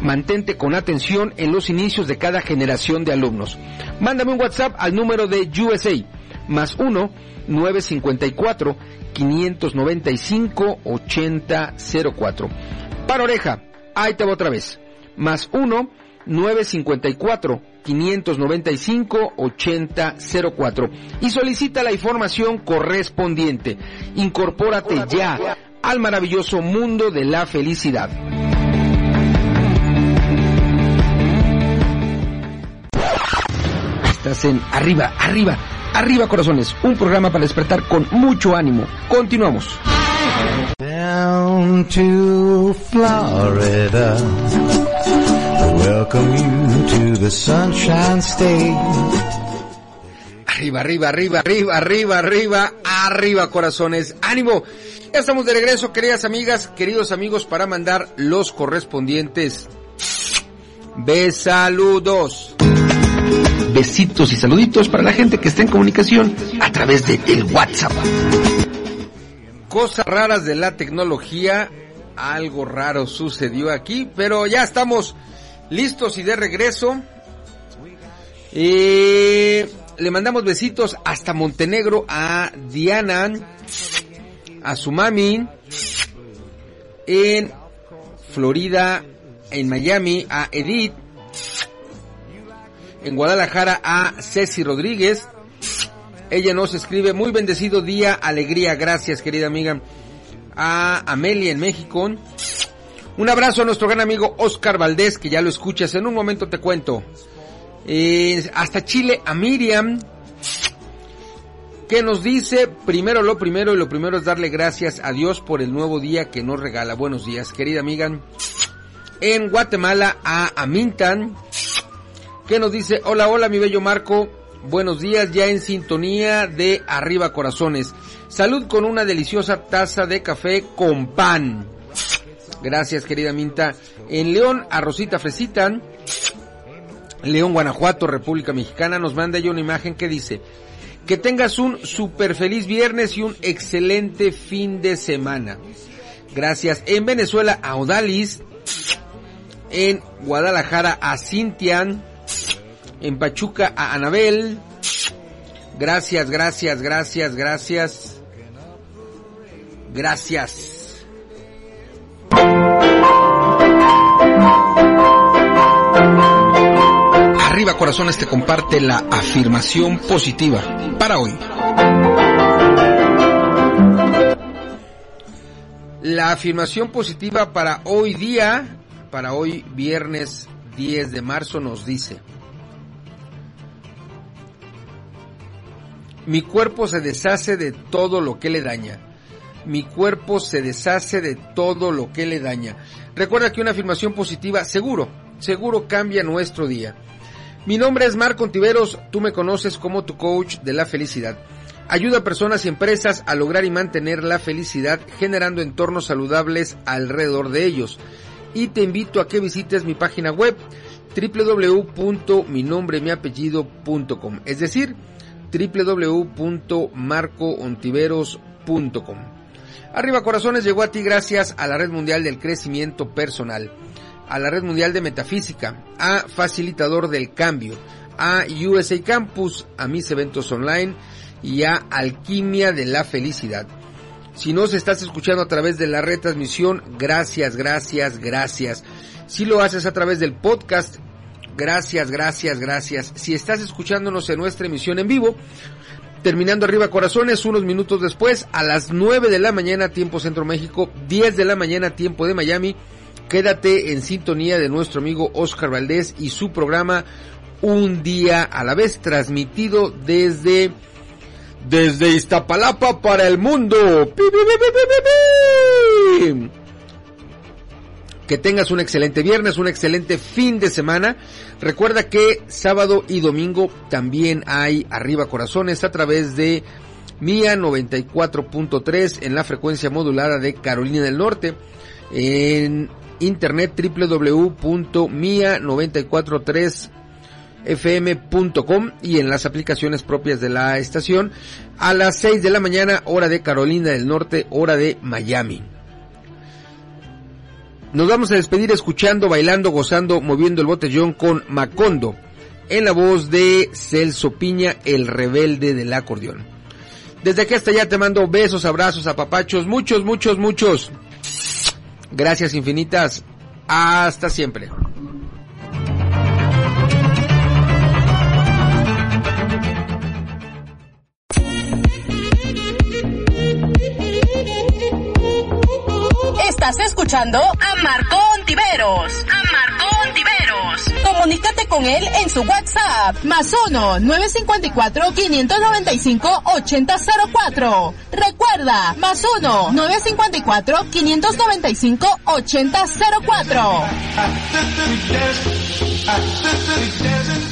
Mantente con atención en los inicios de cada generación de alumnos. Mándame un WhatsApp al número de USA, más 1 954 595 8004. Para oreja, ahí te va otra vez. Más 1 954 595 8004 y solicita la información correspondiente. Incorpórate ya al maravilloso mundo de la felicidad. Estás en arriba, arriba, arriba corazones, un programa para despertar con mucho ánimo. Continuamos. Down to Florida. Welcome you to the Sunshine State. Arriba, arriba, arriba, arriba, arriba, arriba, arriba, corazones. ¡Ánimo! Ya estamos de regreso, queridas amigas, queridos amigos, para mandar los correspondientes besaludos. Besitos y saluditos para la gente que está en comunicación a través de el WhatsApp. Cosas raras de la tecnología. Algo raro sucedió aquí, pero ya estamos listos y de regreso. Eh, le mandamos besitos hasta Montenegro a Diana, a su mami, en Florida, en Miami, a Edith, en Guadalajara a Ceci Rodríguez. Ella nos escribe, muy bendecido día, alegría, gracias querida amiga. A Amelia en México. Un abrazo a nuestro gran amigo Oscar Valdés, que ya lo escuchas, en un momento te cuento. Eh, hasta Chile a Miriam, que nos dice, primero lo primero y lo primero es darle gracias a Dios por el nuevo día que nos regala. Buenos días, querida amiga. En Guatemala a Amintan, que nos dice, hola, hola, mi bello Marco, buenos días, ya en sintonía de Arriba Corazones. Salud con una deliciosa taza de café con pan. Gracias, querida Minta. En León, a Rosita Fresita. León, Guanajuato, República Mexicana, nos manda ya una imagen que dice, que tengas un super feliz viernes y un excelente fin de semana. Gracias. En Venezuela a Odalis. En Guadalajara a Cintian. En Pachuca a Anabel. Gracias, gracias, gracias, gracias. Gracias. Arriba Corazones te comparte la afirmación positiva para hoy. La afirmación positiva para hoy día, para hoy viernes 10 de marzo nos dice, mi cuerpo se deshace de todo lo que le daña. Mi cuerpo se deshace de todo lo que le daña. Recuerda que una afirmación positiva seguro, seguro cambia nuestro día. Mi nombre es Marco Ontiveros, tú me conoces como tu coach de la felicidad. Ayuda a personas y empresas a lograr y mantener la felicidad generando entornos saludables alrededor de ellos. Y te invito a que visites mi página web www.minombremiapellido.com, es decir, www.marcoontiveros.com. Arriba Corazones llegó a ti gracias a la Red Mundial del Crecimiento Personal, a la Red Mundial de Metafísica, a Facilitador del Cambio, a USA Campus, a mis eventos online y a Alquimia de la Felicidad. Si nos estás escuchando a través de la retransmisión, gracias, gracias, gracias. Si lo haces a través del podcast, gracias, gracias, gracias. Si estás escuchándonos en nuestra emisión en vivo, terminando arriba corazones, unos minutos después, a las 9 de la mañana, tiempo Centro México, 10 de la mañana, tiempo de Miami, quédate en sintonía de nuestro amigo Oscar Valdés y su programa Un día a la vez, transmitido desde desde Iztapalapa para el mundo. ¡Pi, pi, pi! Que tengas un excelente viernes, un excelente fin de semana. Recuerda que sábado y domingo también hay Arriba Corazones a través de Mía 94.3 en la frecuencia modulada de Carolina del Norte. En internet www.mia943 fm.com y en las aplicaciones propias de la estación a las 6 de la mañana hora de Carolina del Norte, hora de Miami. Nos vamos a despedir escuchando, bailando, gozando, moviendo el botellón con Macondo en la voz de Celso Piña, el rebelde del acordeón. Desde aquí hasta allá te mando besos, abrazos, apapachos, muchos, muchos, muchos. Gracias infinitas. Hasta siempre. Estás escuchando a Marco Ontiveros. A Marco Ontiveros. Comunícate con él en su WhatsApp. Más 1 954 595 8004. Recuerda, más 1 [laughs]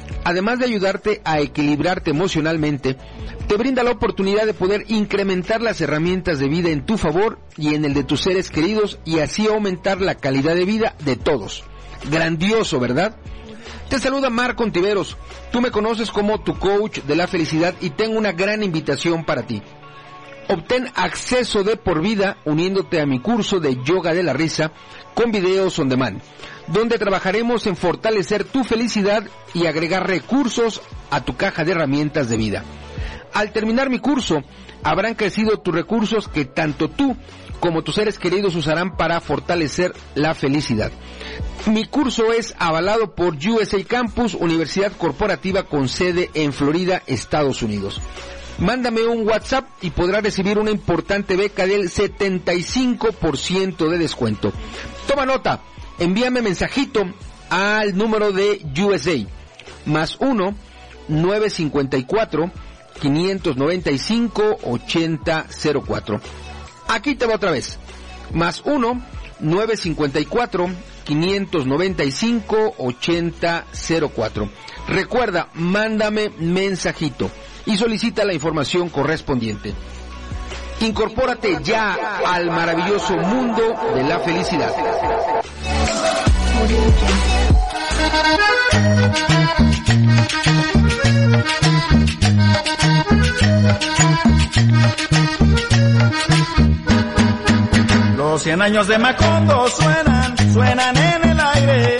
además de ayudarte a equilibrarte emocionalmente, te brinda la oportunidad de poder incrementar las herramientas de vida en tu favor y en el de tus seres queridos y así aumentar la calidad de vida de todos. Grandioso, ¿verdad? Te saluda Marco Ontiveros. Tú me conoces como tu coach de la felicidad y tengo una gran invitación para ti. Obtén acceso de por vida uniéndote a mi curso de yoga de la risa con videos on demand, donde trabajaremos en fortalecer tu felicidad y agregar recursos a tu caja de herramientas de vida. Al terminar mi curso, habrán crecido tus recursos que tanto tú como tus seres queridos usarán para fortalecer la felicidad. Mi curso es avalado por USA Campus, Universidad Corporativa con sede en Florida, Estados Unidos. Mándame un WhatsApp y podrás recibir una importante beca del 75% de descuento. Toma nota, envíame mensajito al número de USA, más 1 954 595 8004. Aquí te va otra vez. Más 1 954 595 8004. Recuerda, mándame mensajito y solicita la información correspondiente. Incorpórate ya al maravilloso mundo de la felicidad. Los cien años de Macondo suenan, suenan en el aire.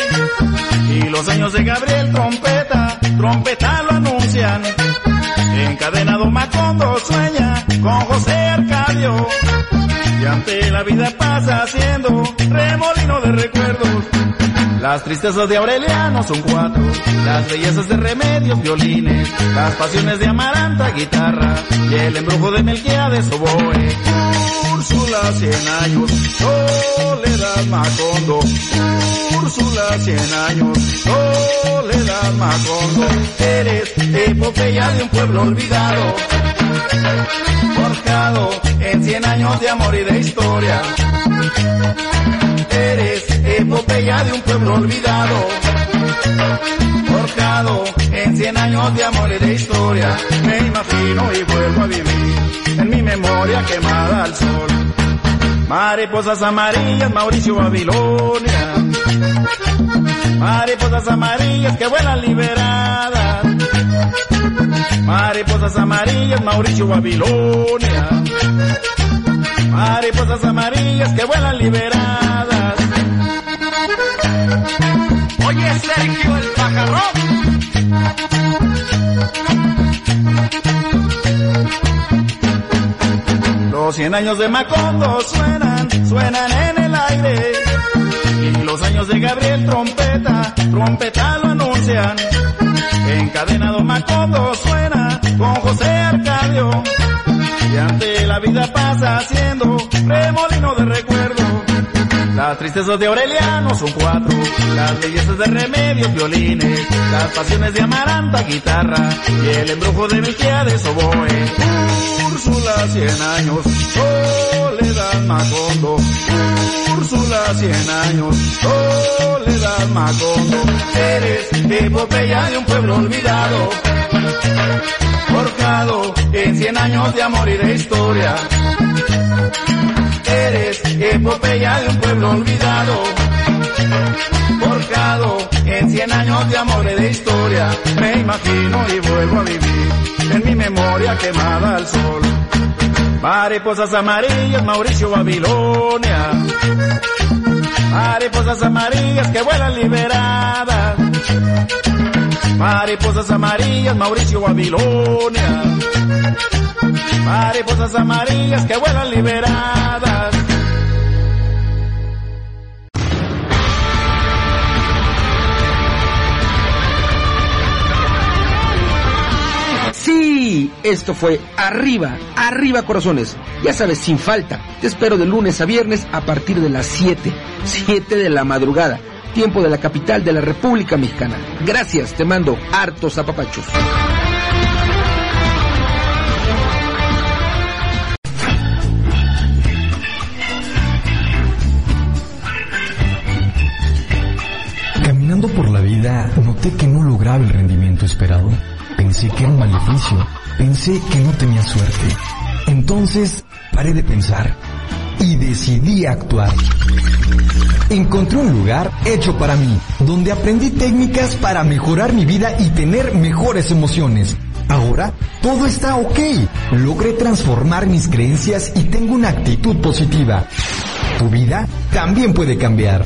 Y los años de Gabriel trompeta, trompeta lo anuncian. Encadenado Macondo sueña con José Arcadio. Y ante la vida pasa haciendo remolino de recuerdos. Las tristezas de Aureliano son cuatro, las bellezas de Remedios violines, las pasiones de Amaranta guitarra y el embrujo de Melquiades oboe. Úrsula cien años, Soledad Macondo. Úrsula cien años, Soledad Macondo. Eres epopeya de un pueblo olvidado, forjado en cien años de amor y de historia. Eres epopeya de un pueblo olvidado, forjado en cien años de amor y de historia. Me imagino y vuelvo a vivir en mi memoria quemada al sol. Mariposas amarillas, Mauricio Babilonia. Mariposas amarillas que vuelan liberadas. Mariposas amarillas, Mauricio Babilonia. Mariposas amarillas que vuelan liberadas. Oye, Sergio el pajarón. Los cien años de Macondo suenan, suenan en el aire. Y los años de Gabriel trompeta, trompeta lo anuncian. Encadenado Macondo suena con José Arcadio. Y ante la vida pasa haciendo remolino de recuerdo. Las tristezas de Aureliano son cuatro, las bellezas de Remedios violines, las pasiones de Amaranta guitarra y el embrujo de Melquiades oboe. Úrsula cien años, Soledad Macondo. Úrsula cien años, Soledad Macondo. Eres epopeya de un pueblo olvidado, forjado en cien años de amor y de historia. Eres epopeya de un pueblo olvidado, forjado en cien años de amor y de historia. Me imagino y vuelvo a vivir en mi memoria quemada al sol. Mariposas amarillas, Mauricio Babilonia. Mariposas amarillas que vuelan liberadas. Mariposas amarillas, Mauricio Babilonia. Mariposas amarillas que vuelan liberadas. Sí, esto fue Arriba, Arriba Corazones. Ya sabes, sin falta. Te espero de lunes a viernes a partir de las 7, 7 de la madrugada, tiempo de la capital de la República Mexicana. Gracias, te mando hartos apapachos. Caminando por la vida, noté que no lograba el rendimiento esperado. Pensé que era un maleficio. Pensé que no tenía suerte. Entonces, paré de pensar y decidí actuar. Encontré un lugar hecho para mí, donde aprendí técnicas para mejorar mi vida y tener mejores emociones. Ahora, todo está ok. Logré transformar mis creencias y tengo una actitud positiva. Tu vida también puede cambiar.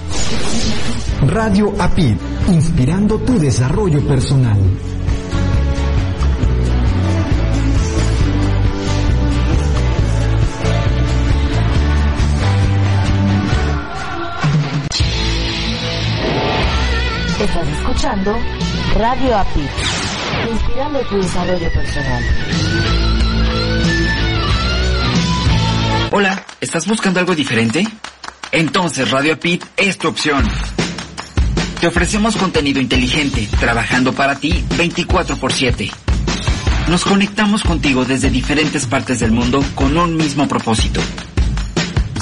Radio APID, inspirando tu desarrollo personal. Escuchando Radio API, inspirando tu desarrollo personal. Hola, ¿estás buscando algo diferente? Entonces Radio Pit es tu opción. Te ofrecemos contenido inteligente, trabajando para ti 24 por 7. Nos conectamos contigo desde diferentes partes del mundo con un mismo propósito.